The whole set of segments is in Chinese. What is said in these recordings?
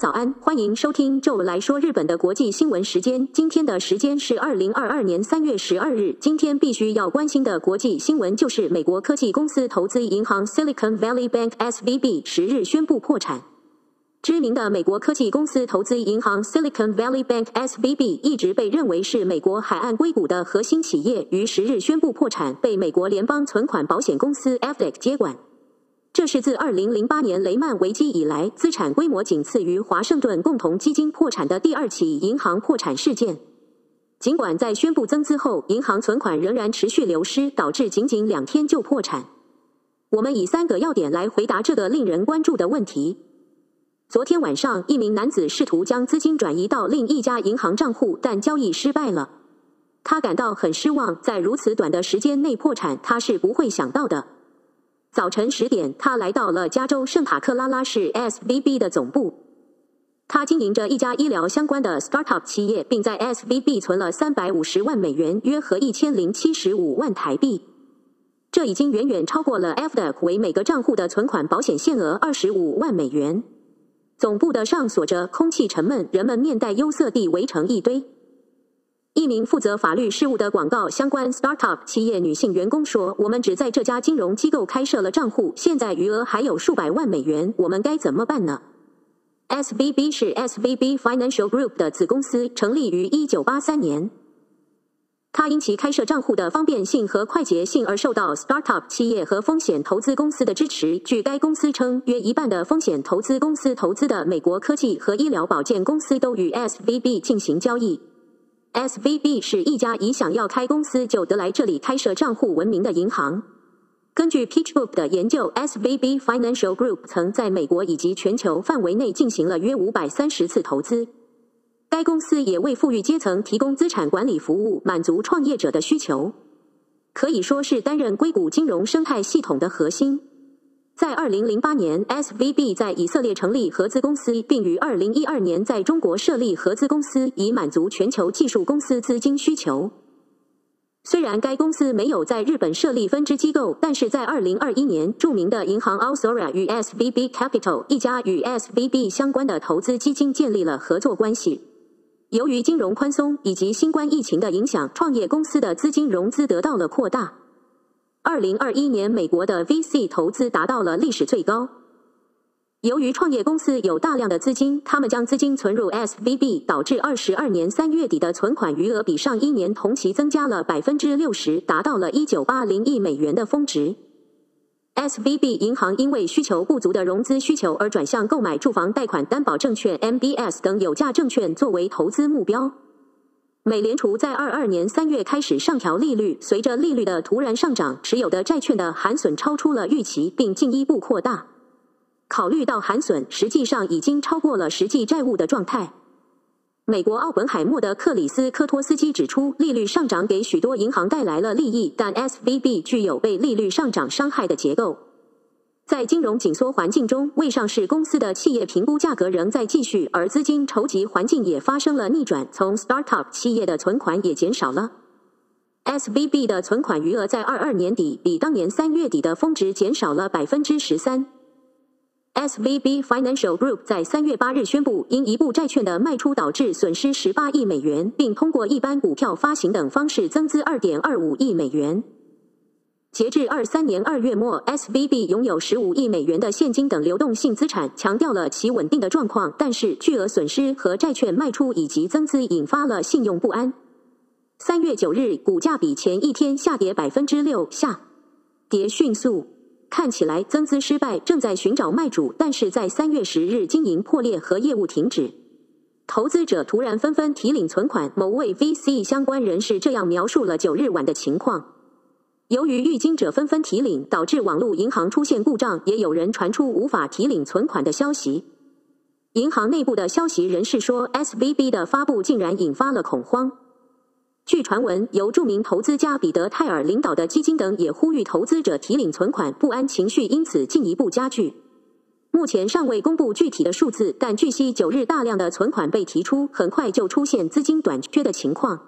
早安，欢迎收听周来说日本的国际新闻时间。今天的时间是二零二二年三月十二日。今天必须要关心的国际新闻就是美国科技公司投资银行 Silicon Valley Bank SVB 十日宣布破产。知名的美国科技公司投资银行 Silicon Valley Bank SVB 一直被认为是美国海岸硅谷的核心企业，于十日宣布破产，被美国联邦存款保险公司 FDIC 接管。这是自二零零八年雷曼危机以来，资产规模仅次于华盛顿共同基金破产的第二起银行破产事件。尽管在宣布增资后，银行存款仍然持续流失，导致仅仅两天就破产。我们以三个要点来回答这个令人关注的问题。昨天晚上，一名男子试图将资金转移到另一家银行账户，但交易失败了。他感到很失望，在如此短的时间内破产，他是不会想到的。早晨十点，他来到了加州圣塔克拉拉市 SVB 的总部。他经营着一家医疗相关的 startup 企业，并在 SVB 存了三百五十万美元，约合一千零七十五万台币。这已经远远超过了 f d e c 为每个账户的存款保险限额二十五万美元。总部的上锁着，空气沉闷，人们面带忧色地围成一堆。一名负责法律事务的广告相关 startup 企业女性员工说：“我们只在这家金融机构开设了账户，现在余额还有数百万美元，我们该怎么办呢？”SVB 是 SVB Financial Group 的子公司，成立于一九八三年。它因其开设账户的方便性和快捷性而受到 startup 企业和风险投资公司的支持。据该公司称，约一半的风险投资公司投资的美国科技和医疗保健公司都与 SVB 进行交易。SVB 是一家以想要开公司就得来这里开设账户闻名的银行。根据 PitchBook 的研究，SVB Financial Group 曾在美国以及全球范围内进行了约五百三十次投资。该公司也为富裕阶层提供资产管理服务，满足创业者的需求，可以说是担任硅谷金融生态系统的核心。在二零零八年，SVB 在以色列成立合资公司，并于二零一二年在中国设立合资公司，以满足全球技术公司资金需求。虽然该公司没有在日本设立分支机构，但是在二零二一年，著名的银行 Alsora 与 SVB Capital 一家与 SVB 相关的投资基金建立了合作关系。由于金融宽松以及新冠疫情的影响，创业公司的资金融资得到了扩大。二零二一年，美国的 VC 投资达到了历史最高。由于创业公司有大量的资金，他们将资金存入 SVB，导致二十二年三月底的存款余额比上一年同期增加了百分之六十，达到了一九八零亿美元的峰值。SVB 银行因为需求不足的融资需求而转向购买住房贷款担保证券 （MBS） 等有价证券作为投资目标。美联储在二二年三月开始上调利率，随着利率的突然上涨，持有的债券的含损超出了预期，并进一步扩大。考虑到含损实际上已经超过了实际债务的状态。美国奥本海默的克里斯科托斯基指出，利率上涨给许多银行带来了利益，但 SVB 具有被利率上涨伤害的结构。在金融紧缩环境中，未上市公司的企业评估价格仍在继续，而资金筹集环境也发生了逆转。从 startup 企业的存款也减少了。SVB 的存款余额在二二年底比当年三月底的峰值减少了百分之十三。SVB Financial Group 在三月八日宣布，因一部债券的卖出导致损失十八亿美元，并通过一般股票发行等方式增资二点二五亿美元。截至二三年二月末，SVB 拥有十五亿美元的现金等流动性资产，强调了其稳定的状况。但是，巨额损失和债券卖出以及增资引发了信用不安。三月九日，股价比前一天下跌百分之六，下跌迅速。看起来增资失败，正在寻找卖主，但是在三月十日经营破裂和业务停止，投资者突然纷纷提领存款。某位 VC 相关人士这样描述了九日晚的情况：由于预金者纷纷提领，导致网络银行出现故障，也有人传出无法提领存款的消息。银行内部的消息人士说，SVB 的发布竟然引发了恐慌。据传闻，由著名投资家彼得泰尔领导的基金等也呼吁投资者提领存款，不安情绪因此进一步加剧。目前尚未公布具体的数字，但据悉九日大量的存款被提出，很快就出现资金短缺的情况。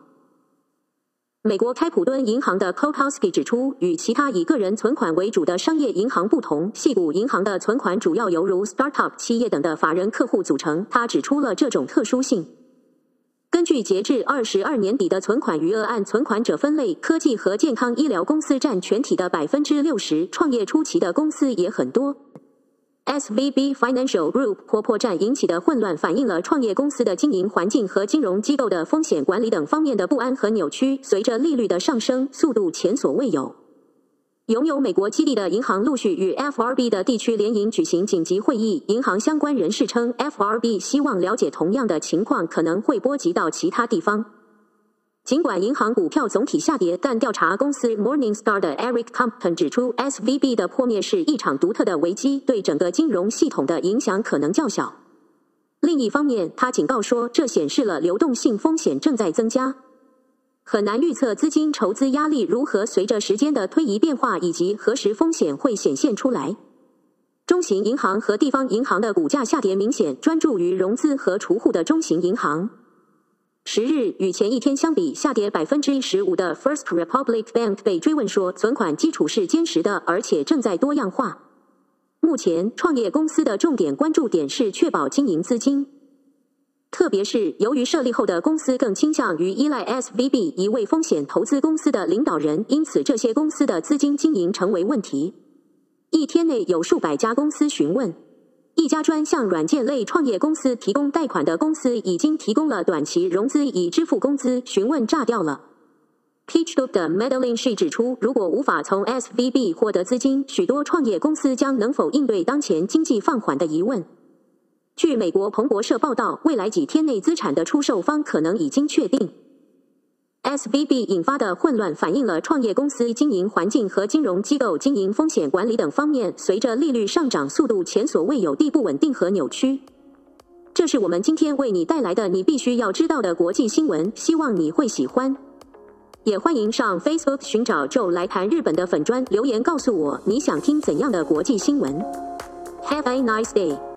美国开普敦银行的 Kotowski 指出，与其他以个人存款为主的商业银行不同，细谷银行的存款主要由如 startup 企业等的法人客户组成。他指出了这种特殊性。根据截至二十二年底的存款余额按存款者分类，科技和健康医疗公司占全体的百分之六十，创业初期的公司也很多。SVB Financial Group 或破绽引起的混乱，反映了创业公司的经营环境和金融机构的风险管理等方面的不安和扭曲。随着利率的上升，速度前所未有。拥有美国基地的银行陆续与 FRB 的地区联营举行紧急会议。银行相关人士称，FRB 希望了解同样的情况可能会波及到其他地方。尽管银行股票总体下跌，但调查公司 Morningstar 的 Eric Compton 指出，SVB 的破灭是一场独特的危机，对整个金融系统的影响可能较小。另一方面，他警告说，这显示了流动性风险正在增加，很难预测资金筹资压力如何随着时间的推移变化，以及何时风险会显现出来。中型银行和地方银行的股价下跌明显，专注于融资和储户的中型银行。十日与前一天相比下跌百分之十五的 First Republic Bank 被追问说，存款基础是坚实的，而且正在多样化。目前创业公司的重点关注点是确保经营资金，特别是由于设立后的公司更倾向于依赖 SVB 一位风险投资公司的领导人，因此这些公司的资金经营成为问题。一天内有数百家公司询问。一家专向软件类创业公司提供贷款的公司已经提供了短期融资以支付工资，询问炸掉了。PitchBook 的 Madeline She 指出，如果无法从 SVB 获得资金，许多创业公司将能否应对当前经济放缓的疑问。据美国彭博社报道，未来几天内资产的出售方可能已经确定。SVB 引发的混乱反映了创业公司经营环境和金融机构经营风险管理等方面，随着利率上涨速度前所未有地不稳定和扭曲。这是我们今天为你带来的你必须要知道的国际新闻，希望你会喜欢。也欢迎上 Facebook 寻找 Joe 来谈日本的粉砖，留言告诉我你想听怎样的国际新闻。Have a nice day。